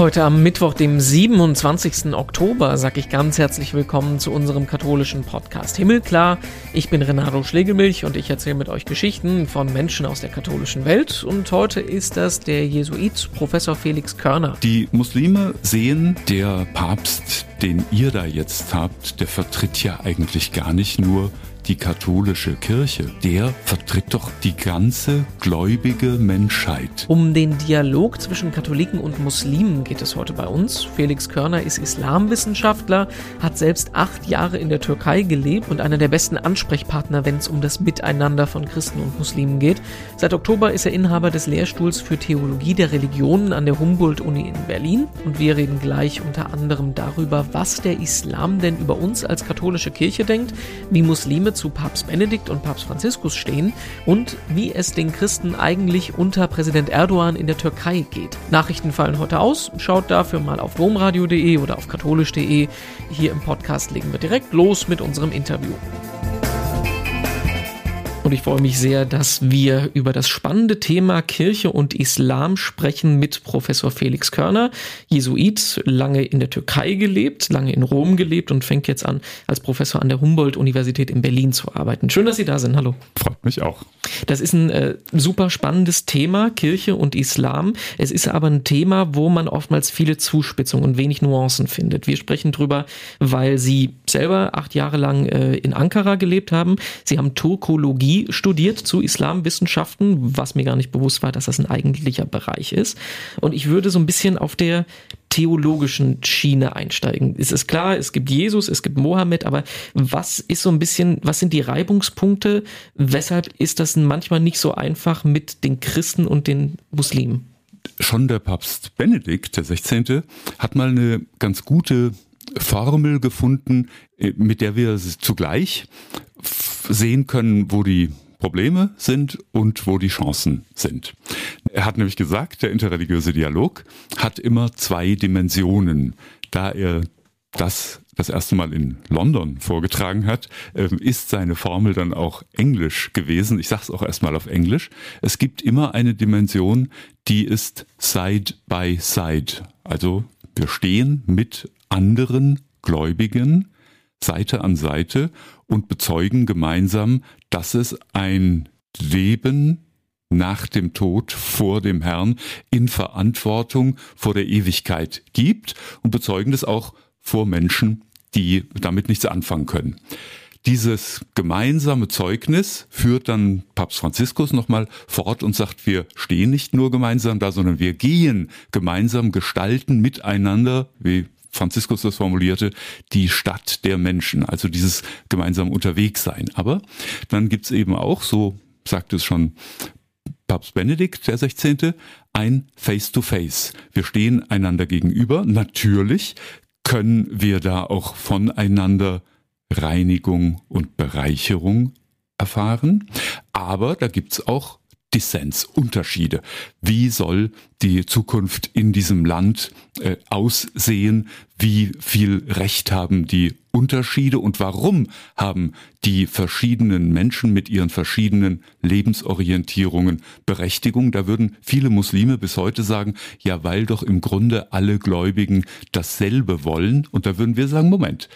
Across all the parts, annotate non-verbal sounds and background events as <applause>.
Heute am Mittwoch, dem 27. Oktober, sage ich ganz herzlich willkommen zu unserem katholischen Podcast Himmelklar. Ich bin Renato Schlegelmilch und ich erzähle mit euch Geschichten von Menschen aus der katholischen Welt. Und heute ist das der Jesuit Professor Felix Körner. Die Muslime sehen, der Papst, den ihr da jetzt habt, der vertritt ja eigentlich gar nicht nur die katholische Kirche, der vertritt doch die ganze gläubige Menschheit. Um den Dialog zwischen Katholiken und Muslimen geht es heute bei uns. Felix Körner ist Islamwissenschaftler, hat selbst acht Jahre in der Türkei gelebt und einer der besten Ansprechpartner, wenn es um das Miteinander von Christen und Muslimen geht. Seit Oktober ist er Inhaber des Lehrstuhls für Theologie der Religionen an der Humboldt-Uni in Berlin und wir reden gleich unter anderem darüber, was der Islam denn über uns als katholische Kirche denkt, wie Muslime zu Papst Benedikt und Papst Franziskus stehen und wie es den Christen eigentlich unter Präsident Erdogan in der Türkei geht. Nachrichten fallen heute aus. Schaut dafür mal auf domradio.de oder auf katholisch.de. Hier im Podcast legen wir direkt los mit unserem Interview. Und ich freue mich sehr, dass wir über das spannende Thema Kirche und Islam sprechen mit Professor Felix Körner, Jesuit, lange in der Türkei gelebt, lange in Rom gelebt und fängt jetzt an, als Professor an der Humboldt-Universität in Berlin zu arbeiten. Schön, dass Sie da sind. Hallo. Freut mich auch. Das ist ein äh, super spannendes Thema, Kirche und Islam. Es ist aber ein Thema, wo man oftmals viele Zuspitzungen und wenig Nuancen findet. Wir sprechen drüber, weil Sie selber acht Jahre lang äh, in Ankara gelebt haben. Sie haben Turkologie Studiert zu Islamwissenschaften, was mir gar nicht bewusst war, dass das ein eigentlicher Bereich ist. Und ich würde so ein bisschen auf der theologischen Schiene einsteigen. Es ist klar, es gibt Jesus, es gibt Mohammed, aber was ist so ein bisschen, was sind die Reibungspunkte? Weshalb ist das manchmal nicht so einfach mit den Christen und den Muslimen? Schon der Papst Benedikt, der 16., hat mal eine ganz gute Formel gefunden, äh, mit der wir zugleich sehen können, wo die Probleme sind und wo die Chancen sind. Er hat nämlich gesagt, der interreligiöse Dialog hat immer zwei Dimensionen. Da er das das erste Mal in London vorgetragen hat, ähm, ist seine Formel dann auch Englisch gewesen. Ich sage es auch erstmal auf Englisch. Es gibt immer eine Dimension, die ist Side by Side. Also wir stehen mit anderen Gläubigen Seite an Seite und bezeugen gemeinsam, dass es ein Leben nach dem Tod vor dem Herrn in Verantwortung vor der Ewigkeit gibt und bezeugen das auch vor Menschen, die damit nichts anfangen können. Dieses gemeinsame Zeugnis führt dann Papst Franziskus nochmal fort und sagt, wir stehen nicht nur gemeinsam da, sondern wir gehen gemeinsam, gestalten miteinander, wie Franziskus das formulierte, die Stadt der Menschen, also dieses gemeinsam Unterwegssein. Aber dann gibt's eben auch, so sagt es schon Papst Benedikt, der 16., ein Face-to-Face. -face. Wir stehen einander gegenüber. Natürlich können wir da auch voneinander Reinigung und Bereicherung erfahren. Aber da gibt's auch Dissens, Unterschiede. Wie soll die Zukunft in diesem Land äh, aussehen? Wie viel Recht haben die Unterschiede und warum haben die verschiedenen Menschen mit ihren verschiedenen Lebensorientierungen Berechtigung? Da würden viele Muslime bis heute sagen, ja, weil doch im Grunde alle Gläubigen dasselbe wollen. Und da würden wir sagen, Moment,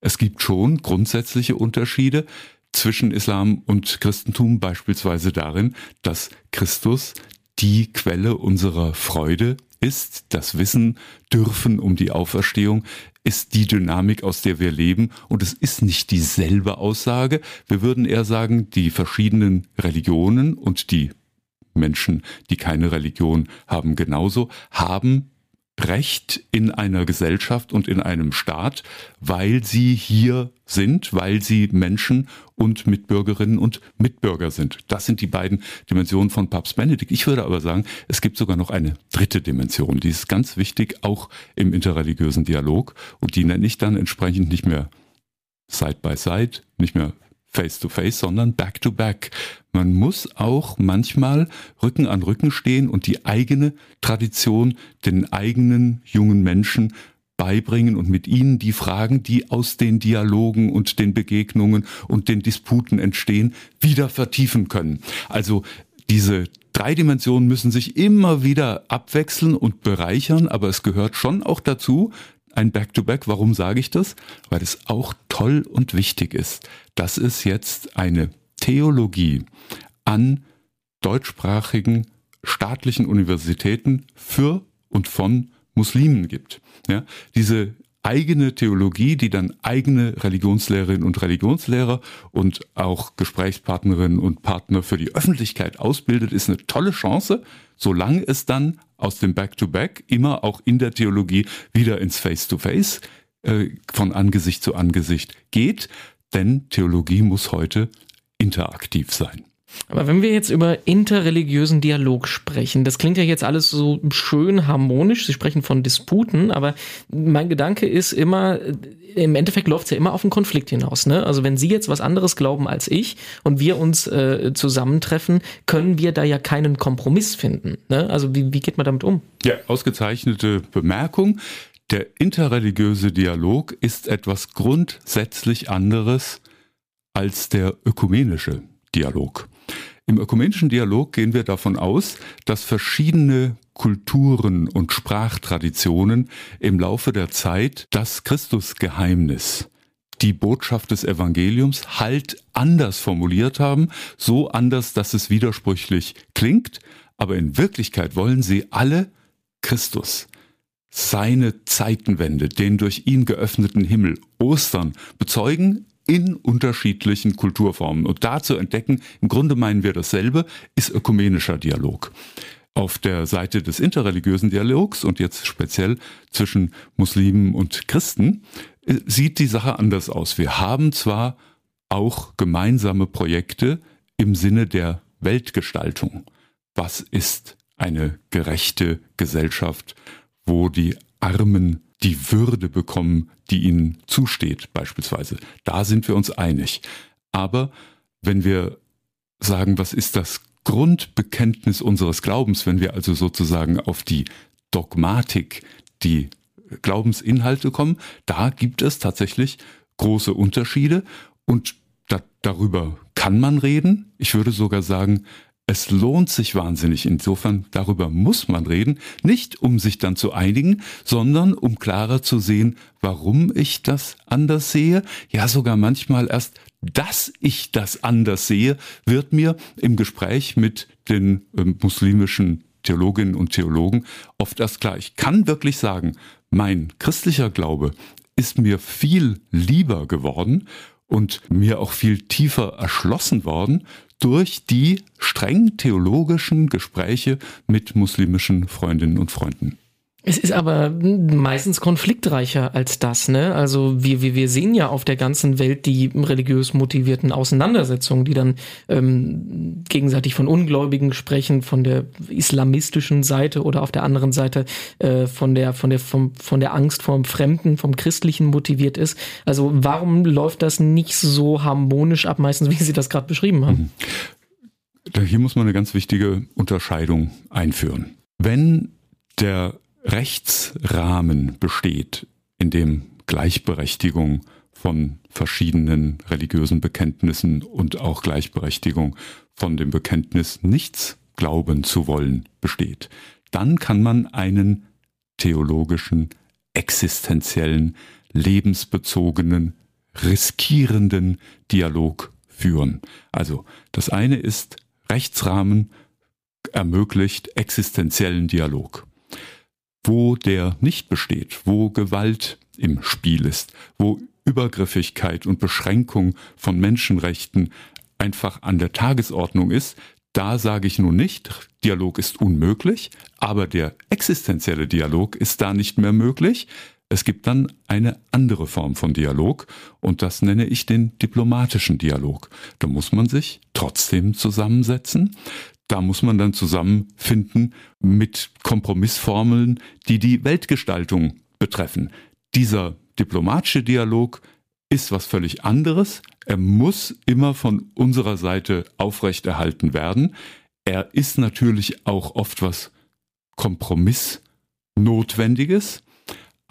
es gibt schon grundsätzliche Unterschiede zwischen Islam und Christentum beispielsweise darin, dass Christus die Quelle unserer Freude ist, das Wissen dürfen um die Auferstehung, ist die Dynamik, aus der wir leben. Und es ist nicht dieselbe Aussage. Wir würden eher sagen, die verschiedenen Religionen und die Menschen, die keine Religion haben, genauso, haben Recht in einer Gesellschaft und in einem Staat, weil sie hier sind, weil sie Menschen und Mitbürgerinnen und Mitbürger sind. Das sind die beiden Dimensionen von Papst Benedikt. Ich würde aber sagen, es gibt sogar noch eine dritte Dimension, die ist ganz wichtig, auch im interreligiösen Dialog und die nenne ich dann entsprechend nicht mehr Side by Side, nicht mehr face to face, sondern back to back. Man muss auch manchmal Rücken an Rücken stehen und die eigene Tradition den eigenen jungen Menschen beibringen und mit ihnen die Fragen, die aus den Dialogen und den Begegnungen und den Disputen entstehen, wieder vertiefen können. Also diese drei Dimensionen müssen sich immer wieder abwechseln und bereichern, aber es gehört schon auch dazu, ein Back-to-Back. -Back. Warum sage ich das? Weil es auch toll und wichtig ist, dass es jetzt eine Theologie an deutschsprachigen staatlichen Universitäten für und von Muslimen gibt. Ja, diese eigene Theologie, die dann eigene Religionslehrerinnen und Religionslehrer und auch Gesprächspartnerinnen und Partner für die Öffentlichkeit ausbildet, ist eine tolle Chance, solange es dann aus dem Back-to-Back -Back immer auch in der Theologie wieder ins Face-to-Face -face, äh, von Angesicht zu Angesicht geht. Denn Theologie muss heute interaktiv sein. Aber wenn wir jetzt über interreligiösen Dialog sprechen, das klingt ja jetzt alles so schön harmonisch. Sie sprechen von Disputen, aber mein Gedanke ist immer, im Endeffekt läuft es ja immer auf einen Konflikt hinaus. Ne? Also wenn Sie jetzt was anderes glauben als ich und wir uns äh, zusammentreffen, können wir da ja keinen Kompromiss finden. Ne? Also wie, wie geht man damit um? Ja, ausgezeichnete Bemerkung. Der interreligiöse Dialog ist etwas grundsätzlich anderes als der ökumenische Dialog. Im ökumenischen Dialog gehen wir davon aus, dass verschiedene Kulturen und Sprachtraditionen im Laufe der Zeit das Christusgeheimnis, die Botschaft des Evangeliums halt anders formuliert haben, so anders, dass es widersprüchlich klingt, aber in Wirklichkeit wollen sie alle Christus, seine Zeitenwende, den durch ihn geöffneten Himmel, Ostern bezeugen in unterschiedlichen Kulturformen. Und da zu entdecken, im Grunde meinen wir dasselbe, ist ökumenischer Dialog. Auf der Seite des interreligiösen Dialogs und jetzt speziell zwischen Muslimen und Christen äh, sieht die Sache anders aus. Wir haben zwar auch gemeinsame Projekte im Sinne der Weltgestaltung. Was ist eine gerechte Gesellschaft, wo die Armen die Würde bekommen, die ihnen zusteht, beispielsweise. Da sind wir uns einig. Aber wenn wir sagen, was ist das Grundbekenntnis unseres Glaubens, wenn wir also sozusagen auf die Dogmatik, die Glaubensinhalte kommen, da gibt es tatsächlich große Unterschiede und da, darüber kann man reden. Ich würde sogar sagen, es lohnt sich wahnsinnig. Insofern, darüber muss man reden. Nicht um sich dann zu einigen, sondern um klarer zu sehen, warum ich das anders sehe. Ja, sogar manchmal erst, dass ich das anders sehe, wird mir im Gespräch mit den äh, muslimischen Theologinnen und Theologen oft erst klar. Ich kann wirklich sagen, mein christlicher Glaube ist mir viel lieber geworden und mir auch viel tiefer erschlossen worden durch die streng theologischen Gespräche mit muslimischen Freundinnen und Freunden. Es ist aber meistens konfliktreicher als das, ne? Also wir, wir, wir sehen ja auf der ganzen Welt die religiös motivierten Auseinandersetzungen, die dann ähm, gegenseitig von Ungläubigen sprechen, von der islamistischen Seite oder auf der anderen Seite äh, von der von der vom, von der Angst vor dem Fremden, vom Christlichen motiviert ist. Also warum läuft das nicht so harmonisch ab, meistens wie Sie das gerade beschrieben haben? Hier muss man eine ganz wichtige Unterscheidung einführen. Wenn der Rechtsrahmen besteht, in dem Gleichberechtigung von verschiedenen religiösen Bekenntnissen und auch Gleichberechtigung von dem Bekenntnis nichts glauben zu wollen besteht, dann kann man einen theologischen, existenziellen, lebensbezogenen, riskierenden Dialog führen. Also das eine ist Rechtsrahmen ermöglicht existenziellen Dialog wo der nicht besteht, wo Gewalt im Spiel ist, wo Übergriffigkeit und Beschränkung von Menschenrechten einfach an der Tagesordnung ist, da sage ich nun nicht, Dialog ist unmöglich, aber der existenzielle Dialog ist da nicht mehr möglich. Es gibt dann eine andere Form von Dialog und das nenne ich den diplomatischen Dialog. Da muss man sich trotzdem zusammensetzen, da muss man dann zusammenfinden mit Kompromissformeln, die die Weltgestaltung betreffen. Dieser diplomatische Dialog ist was völlig anderes. Er muss immer von unserer Seite aufrechterhalten werden. Er ist natürlich auch oft was Kompromissnotwendiges,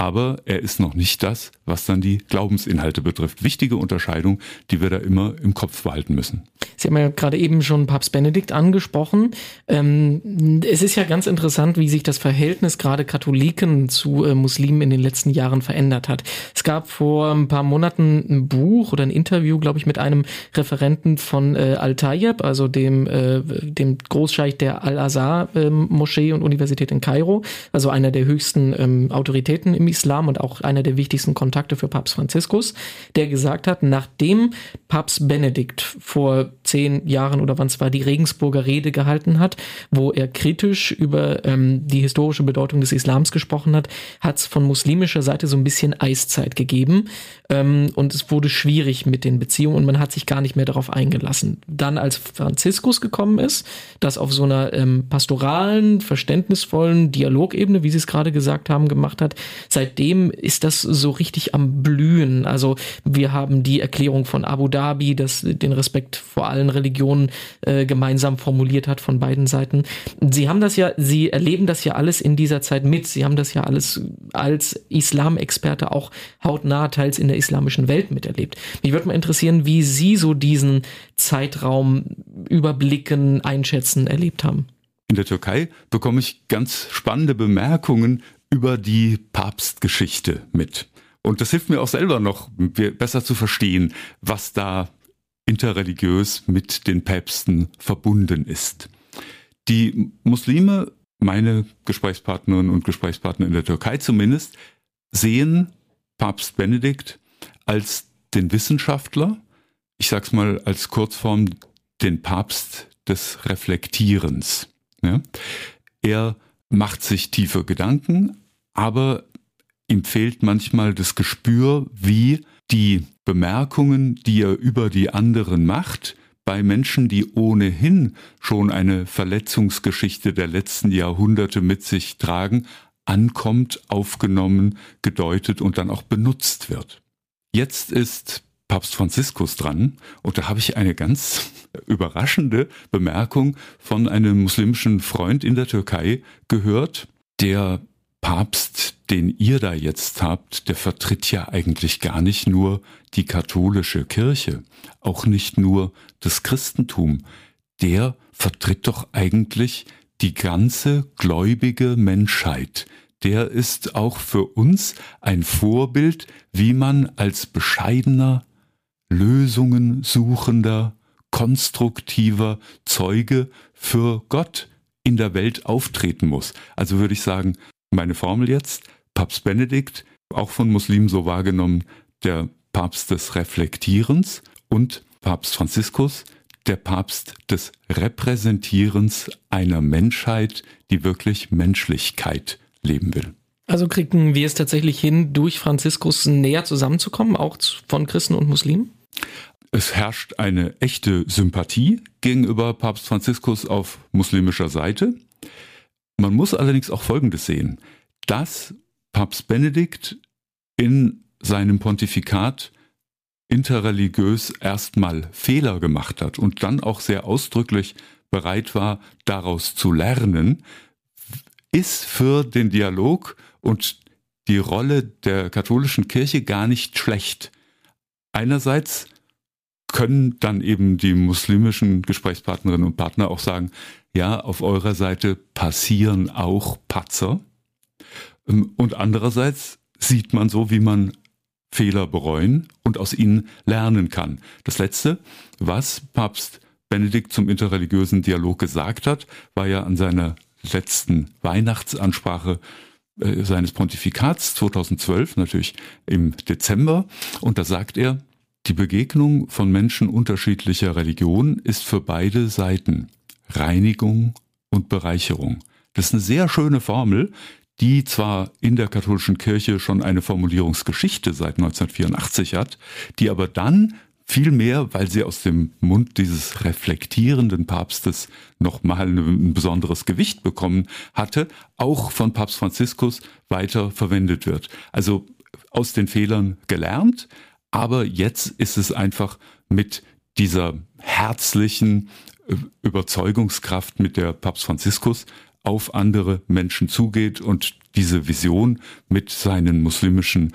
aber er ist noch nicht das, was dann die Glaubensinhalte betrifft. Wichtige Unterscheidung, die wir da immer im Kopf behalten müssen. Sie haben ja gerade eben schon Papst Benedikt angesprochen. Ähm, es ist ja ganz interessant, wie sich das Verhältnis gerade Katholiken zu äh, Muslimen in den letzten Jahren verändert hat. Es gab vor ein paar Monaten ein Buch oder ein Interview, glaube ich, mit einem Referenten von äh, Al-Tayyab, also dem, äh, dem Großscheich der Al-Azhar-Moschee ähm, und Universität in Kairo, also einer der höchsten ähm, Autoritäten im Islam und auch einer der wichtigsten Kontakte für Papst Franziskus, der gesagt hat, nachdem Papst Benedikt vor zehn Jahren oder wann es war die Regensburger Rede gehalten hat, wo er kritisch über ähm, die historische Bedeutung des Islams gesprochen hat, hat es von muslimischer Seite so ein bisschen Eiszeit gegeben ähm, und es wurde schwierig mit den Beziehungen und man hat sich gar nicht mehr darauf eingelassen. Dann als Franziskus gekommen ist, das auf so einer ähm, pastoralen, verständnisvollen Dialogebene, wie Sie es gerade gesagt haben, gemacht hat, seitdem ist das so richtig am Blühen. Also wir haben die Erklärung von Abu Dhabi, das den Respekt vor allen Religionen äh, gemeinsam formuliert hat von beiden Seiten. Sie haben das ja, Sie erleben das ja alles in dieser Zeit mit. Sie haben das ja alles als Islamexperte auch hautnah teils in der islamischen Welt miterlebt. Mich würde mal interessieren, wie Sie so diesen Zeitraum überblicken, einschätzen, erlebt haben. In der Türkei bekomme ich ganz spannende Bemerkungen über die Papstgeschichte mit. Und das hilft mir auch selber noch besser zu verstehen, was da interreligiös mit den Päpsten verbunden ist. Die Muslime, meine Gesprächspartnerinnen und Gesprächspartner in der Türkei zumindest, sehen Papst Benedikt als den Wissenschaftler, ich sag's mal als Kurzform, den Papst des Reflektierens. Ja? Er macht sich tiefe Gedanken, aber ihm fehlt manchmal das Gespür, wie die Bemerkungen, die er über die anderen macht, bei Menschen, die ohnehin schon eine Verletzungsgeschichte der letzten Jahrhunderte mit sich tragen, ankommt, aufgenommen, gedeutet und dann auch benutzt wird. Jetzt ist Papst Franziskus dran und da habe ich eine ganz <laughs> überraschende Bemerkung von einem muslimischen Freund in der Türkei gehört, der Papst, den ihr da jetzt habt, der vertritt ja eigentlich gar nicht nur die katholische Kirche, auch nicht nur das Christentum. Der vertritt doch eigentlich die ganze gläubige Menschheit. Der ist auch für uns ein Vorbild, wie man als bescheidener, Lösungen suchender, konstruktiver Zeuge für Gott in der Welt auftreten muss. Also würde ich sagen, meine Formel jetzt, Papst Benedikt, auch von Muslimen so wahrgenommen, der Papst des Reflektierens und Papst Franziskus, der Papst des Repräsentierens einer Menschheit, die wirklich Menschlichkeit leben will. Also kriegen wir es tatsächlich hin, durch Franziskus näher zusammenzukommen, auch von Christen und Muslimen? Es herrscht eine echte Sympathie gegenüber Papst Franziskus auf muslimischer Seite. Man muss allerdings auch Folgendes sehen, dass Papst Benedikt in seinem Pontifikat interreligiös erstmal Fehler gemacht hat und dann auch sehr ausdrücklich bereit war, daraus zu lernen, ist für den Dialog und die Rolle der katholischen Kirche gar nicht schlecht. Einerseits können dann eben die muslimischen Gesprächspartnerinnen und Partner auch sagen, ja, auf eurer Seite passieren auch Patzer. Ähm, und andererseits sieht man so, wie man Fehler bereuen und aus ihnen lernen kann. Das Letzte, was Papst Benedikt zum interreligiösen Dialog gesagt hat, war ja an seiner letzten Weihnachtsansprache äh, seines Pontifikats 2012, natürlich im Dezember. Und da sagt er, die Begegnung von Menschen unterschiedlicher Religion ist für beide Seiten Reinigung und Bereicherung. Das ist eine sehr schöne Formel, die zwar in der katholischen Kirche schon eine Formulierungsgeschichte seit 1984 hat, die aber dann vielmehr, weil sie aus dem Mund dieses reflektierenden Papstes nochmal ein besonderes Gewicht bekommen hatte, auch von Papst Franziskus weiter verwendet wird. Also aus den Fehlern gelernt, aber jetzt ist es einfach mit dieser herzlichen Überzeugungskraft, mit der Papst Franziskus auf andere Menschen zugeht und diese Vision mit seinen muslimischen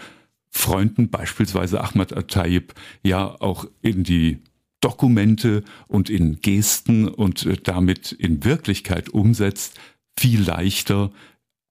Freunden, beispielsweise Ahmad Attayib, ja auch in die Dokumente und in Gesten und äh, damit in Wirklichkeit umsetzt, viel leichter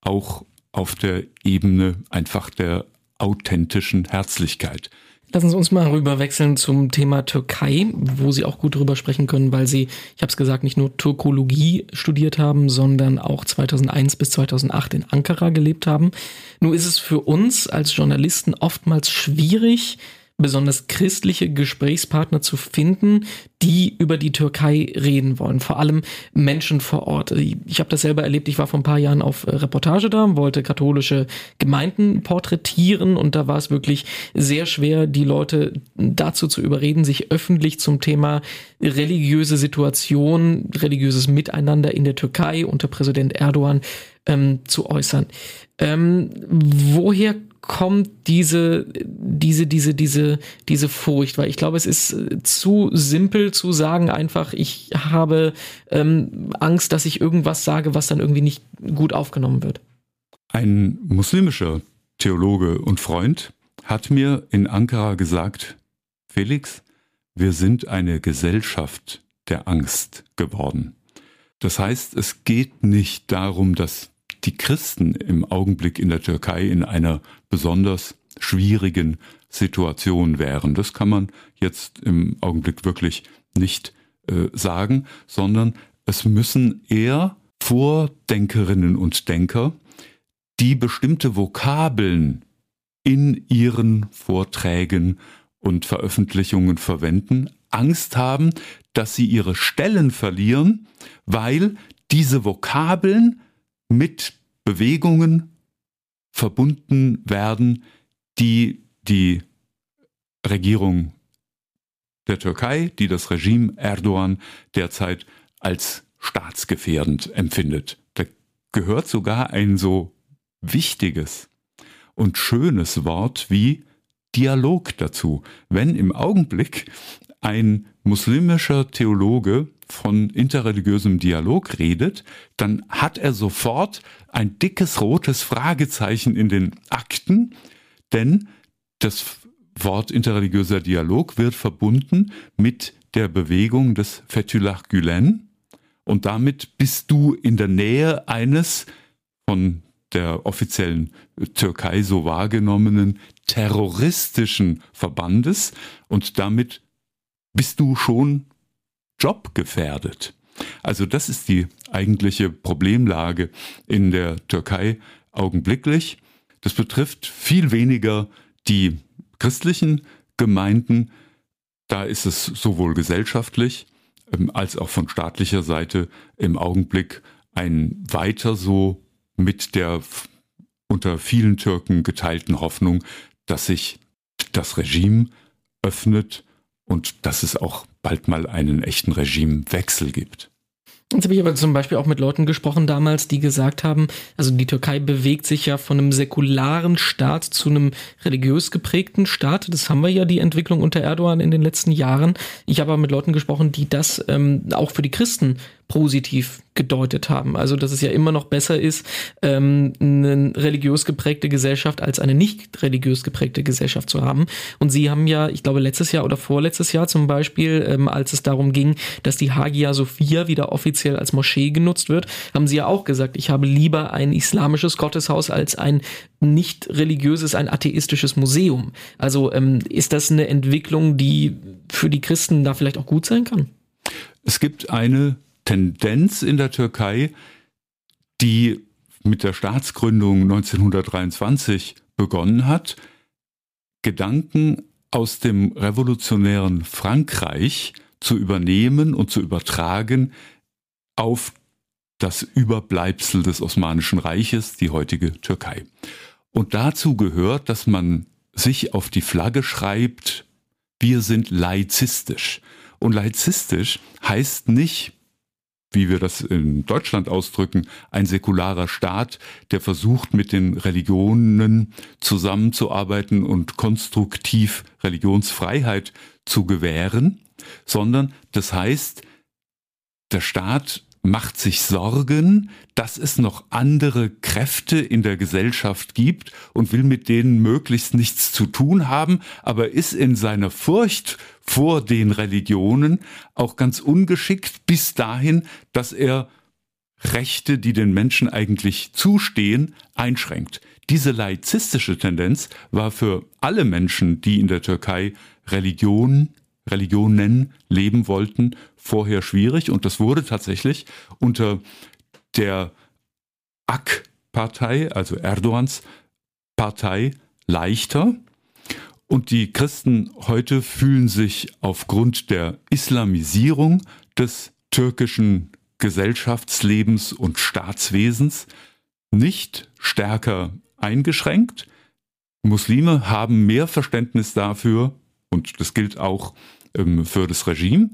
auch auf der Ebene einfach der authentischen Herzlichkeit. Lassen Sie uns mal rüberwechseln zum Thema Türkei, wo Sie auch gut drüber sprechen können, weil Sie, ich habe es gesagt, nicht nur Turkologie studiert haben, sondern auch 2001 bis 2008 in Ankara gelebt haben. Nur ist es für uns als Journalisten oftmals schwierig, besonders christliche Gesprächspartner zu finden, die über die Türkei reden wollen. Vor allem Menschen vor Ort. Ich habe das selber erlebt. Ich war vor ein paar Jahren auf äh, Reportage da, wollte katholische Gemeinden porträtieren und da war es wirklich sehr schwer, die Leute dazu zu überreden, sich öffentlich zum Thema religiöse Situation, religiöses Miteinander in der Türkei unter Präsident Erdogan ähm, zu äußern. Ähm, woher kommt diese, diese, diese, diese, diese Furcht? Weil ich glaube, es ist äh, zu simpel zu sagen, einfach, ich habe ähm, Angst, dass ich irgendwas sage, was dann irgendwie nicht gut aufgenommen wird. Ein muslimischer Theologe und Freund hat mir in Ankara gesagt, Felix, wir sind eine Gesellschaft der Angst geworden. Das heißt, es geht nicht darum, dass die Christen im Augenblick in der Türkei in einer besonders schwierigen Situation wären. Das kann man jetzt im Augenblick wirklich nicht äh, sagen, sondern es müssen eher Vordenkerinnen und Denker, die bestimmte Vokabeln in ihren Vorträgen und Veröffentlichungen verwenden, Angst haben, dass sie ihre Stellen verlieren, weil diese Vokabeln mit Bewegungen verbunden werden, die die Regierung der Türkei, die das Regime Erdogan derzeit als staatsgefährdend empfindet. Da gehört sogar ein so wichtiges und schönes Wort wie Dialog dazu. Wenn im Augenblick ein muslimischer Theologe von interreligiösem Dialog redet, dann hat er sofort ein dickes rotes Fragezeichen in den Akten, denn das Wort interreligiöser Dialog wird verbunden mit der Bewegung des Fethullah Gülen und damit bist du in der Nähe eines von der offiziellen Türkei so wahrgenommenen terroristischen Verbandes. Und damit bist du schon jobgefährdet. Also das ist die eigentliche Problemlage in der Türkei augenblicklich. Das betrifft viel weniger die christlichen Gemeinden. Da ist es sowohl gesellschaftlich ähm, als auch von staatlicher Seite im Augenblick ein weiter so mit der unter vielen Türken geteilten Hoffnung, dass sich das Regime öffnet und dass es auch bald mal einen echten Regimewechsel gibt. Jetzt habe ich aber zum Beispiel auch mit Leuten gesprochen damals, die gesagt haben, also die Türkei bewegt sich ja von einem säkularen Staat zu einem religiös geprägten Staat. Das haben wir ja die Entwicklung unter Erdogan in den letzten Jahren. Ich habe aber mit Leuten gesprochen, die das ähm, auch für die Christen positiv gedeutet haben. Also dass es ja immer noch besser ist, ähm, eine religiös geprägte Gesellschaft als eine nicht religiös geprägte Gesellschaft zu haben. Und sie haben ja, ich glaube, letztes Jahr oder vorletztes Jahr zum Beispiel, ähm, als es darum ging, dass die Hagia Sophia wieder offiziell als Moschee genutzt wird, haben sie ja auch gesagt, ich habe lieber ein islamisches Gotteshaus als ein nicht religiöses, ein atheistisches Museum. Also ähm, ist das eine Entwicklung, die für die Christen da vielleicht auch gut sein kann? Es gibt eine Tendenz in der Türkei, die mit der Staatsgründung 1923 begonnen hat, Gedanken aus dem revolutionären Frankreich zu übernehmen und zu übertragen auf das Überbleibsel des Osmanischen Reiches, die heutige Türkei. Und dazu gehört, dass man sich auf die Flagge schreibt, wir sind laizistisch. Und laizistisch heißt nicht, wie wir das in Deutschland ausdrücken, ein säkularer Staat, der versucht, mit den Religionen zusammenzuarbeiten und konstruktiv Religionsfreiheit zu gewähren, sondern das heißt, der Staat macht sich Sorgen, dass es noch andere Kräfte in der Gesellschaft gibt und will mit denen möglichst nichts zu tun haben, aber ist in seiner Furcht vor den Religionen auch ganz ungeschickt bis dahin, dass er Rechte, die den Menschen eigentlich zustehen, einschränkt. Diese laizistische Tendenz war für alle Menschen, die in der Türkei Religion, Religionen leben wollten, vorher schwierig und das wurde tatsächlich unter der AK-Partei, also Erdogans Partei, leichter. Und die Christen heute fühlen sich aufgrund der Islamisierung des türkischen Gesellschaftslebens und Staatswesens nicht stärker eingeschränkt. Muslime haben mehr Verständnis dafür, und das gilt auch ähm, für das Regime,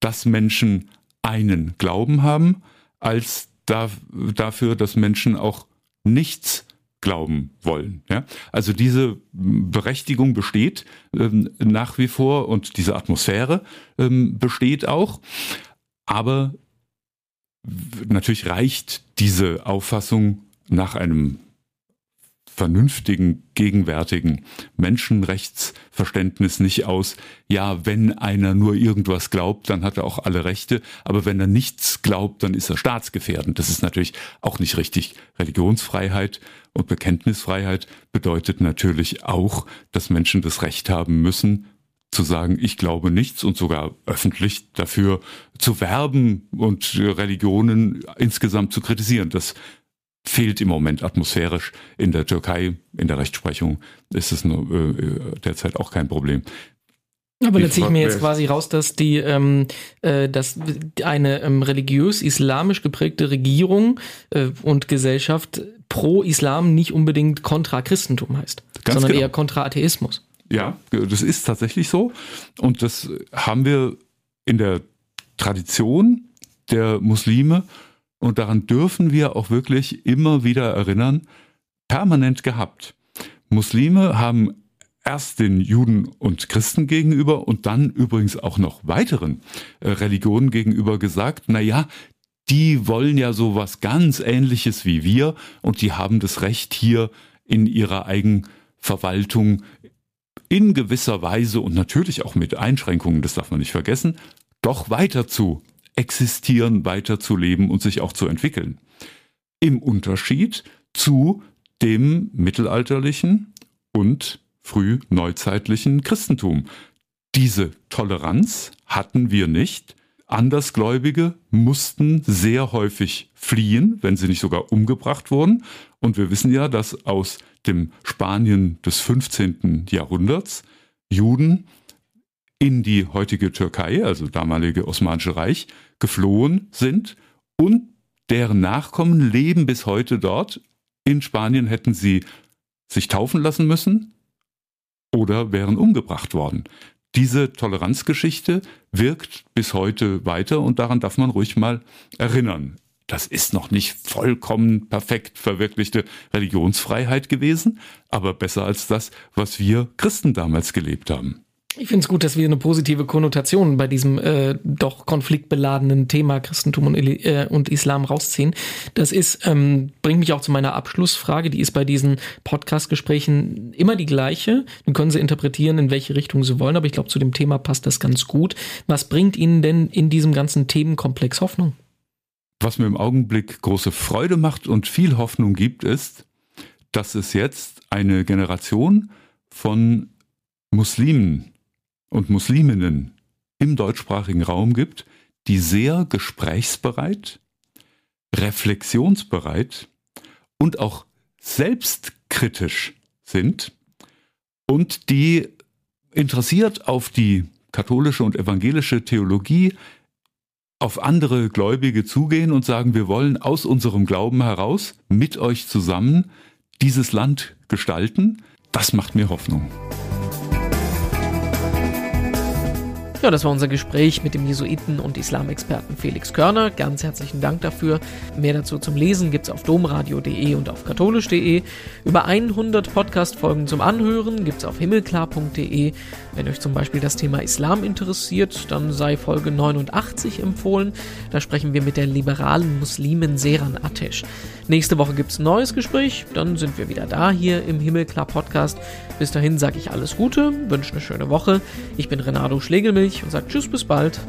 dass Menschen einen Glauben haben, als da, dafür, dass Menschen auch nichts glauben wollen. Ja? Also diese Berechtigung besteht ähm, nach wie vor und diese Atmosphäre ähm, besteht auch. Aber natürlich reicht diese Auffassung nach einem vernünftigen, gegenwärtigen Menschenrechtsverständnis nicht aus, ja, wenn einer nur irgendwas glaubt, dann hat er auch alle Rechte, aber wenn er nichts glaubt, dann ist er staatsgefährdend. Das ist natürlich auch nicht richtig. Religionsfreiheit und Bekenntnisfreiheit bedeutet natürlich auch, dass Menschen das Recht haben müssen, zu sagen, ich glaube nichts und sogar öffentlich dafür zu werben und Religionen insgesamt zu kritisieren. Das fehlt im Moment atmosphärisch in der Türkei, in der Rechtsprechung ist es nur, äh, derzeit auch kein Problem. Aber da ziehe ich mir jetzt quasi raus, dass die, ähm, äh, dass eine ähm, religiös-islamisch geprägte Regierung äh, und Gesellschaft pro Islam nicht unbedingt kontra Christentum heißt, Ganz sondern genau. eher kontra Atheismus. Ja, das ist tatsächlich so. Und das haben wir in der Tradition der Muslime und daran dürfen wir auch wirklich immer wieder erinnern, permanent gehabt. Muslime haben erst den Juden und Christen gegenüber und dann übrigens auch noch weiteren äh, Religionen gegenüber gesagt, na ja, die wollen ja sowas ganz ähnliches wie wir und die haben das Recht hier in ihrer Eigenverwaltung in gewisser Weise und natürlich auch mit Einschränkungen, das darf man nicht vergessen, doch weiter zu existieren, weiter zu leben und sich auch zu entwickeln. Im Unterschied zu dem mittelalterlichen und frühneuzeitlichen Christentum. Diese Toleranz hatten wir nicht. Andersgläubige mussten sehr häufig fliehen, wenn sie nicht sogar umgebracht wurden. Und wir wissen ja, dass aus dem Spanien des 15. Jahrhunderts Juden in die heutige Türkei, also damalige Osmanische Reich, geflohen sind und deren Nachkommen leben bis heute dort. In Spanien hätten sie sich taufen lassen müssen oder wären umgebracht worden. Diese Toleranzgeschichte wirkt bis heute weiter und daran darf man ruhig mal erinnern. Das ist noch nicht vollkommen perfekt verwirklichte Religionsfreiheit gewesen, aber besser als das, was wir Christen damals gelebt haben. Ich finde es gut, dass wir eine positive Konnotation bei diesem äh, doch konfliktbeladenen Thema Christentum und, äh, und Islam rausziehen. Das ist, ähm, bringt mich auch zu meiner Abschlussfrage, die ist bei diesen Podcast-Gesprächen immer die gleiche. Wir können sie interpretieren, in welche Richtung sie wollen, aber ich glaube, zu dem Thema passt das ganz gut. Was bringt Ihnen denn in diesem ganzen Themenkomplex Hoffnung? Was mir im Augenblick große Freude macht und viel Hoffnung gibt, ist, dass es jetzt eine Generation von Muslimen und Musliminnen im deutschsprachigen Raum gibt, die sehr gesprächsbereit, reflexionsbereit und auch selbstkritisch sind und die interessiert auf die katholische und evangelische Theologie auf andere Gläubige zugehen und sagen, wir wollen aus unserem Glauben heraus mit euch zusammen dieses Land gestalten, das macht mir Hoffnung. Ja, das war unser Gespräch mit dem Jesuiten und Islamexperten Felix Körner. Ganz herzlichen Dank dafür. Mehr dazu zum Lesen gibt's auf domradio.de und auf katholisch.de. Über 100 Podcast-Folgen zum Anhören gibt's auf himmelklar.de. Wenn euch zum Beispiel das Thema Islam interessiert, dann sei Folge 89 empfohlen. Da sprechen wir mit der liberalen Muslimin Seran Atesh. Nächste Woche gibt's ein neues Gespräch, dann sind wir wieder da hier im Himmelklar Podcast. Bis dahin sage ich alles Gute, wünsche eine schöne Woche. Ich bin Renato Schlegelmilch und sage Tschüss, bis bald.